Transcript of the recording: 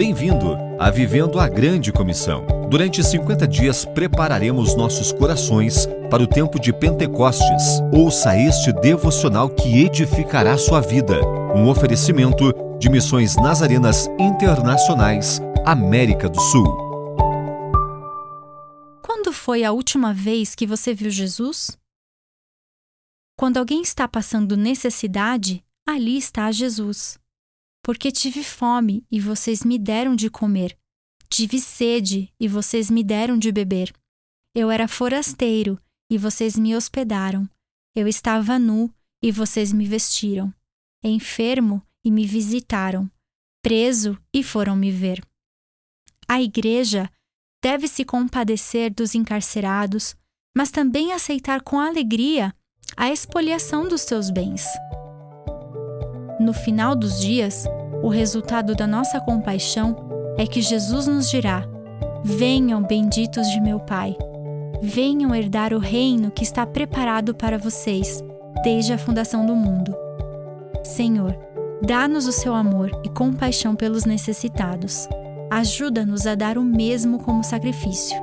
Bem-vindo a Vivendo a Grande Comissão. Durante 50 dias prepararemos nossos corações para o tempo de Pentecostes. Ouça este devocional que edificará sua vida. Um oferecimento de Missões Nazarenas Internacionais, América do Sul. Quando foi a última vez que você viu Jesus? Quando alguém está passando necessidade, ali está Jesus. Porque tive fome e vocês me deram de comer. Tive sede e vocês me deram de beber. Eu era forasteiro e vocês me hospedaram. Eu estava nu e vocês me vestiram. Enfermo e me visitaram. Preso e foram me ver. A igreja deve se compadecer dos encarcerados, mas também aceitar com alegria a expoliação dos seus bens. No final dos dias, o resultado da nossa compaixão é que Jesus nos dirá: Venham, benditos de meu Pai. Venham herdar o reino que está preparado para vocês desde a fundação do mundo. Senhor, dá-nos o seu amor e compaixão pelos necessitados. Ajuda-nos a dar o mesmo como sacrifício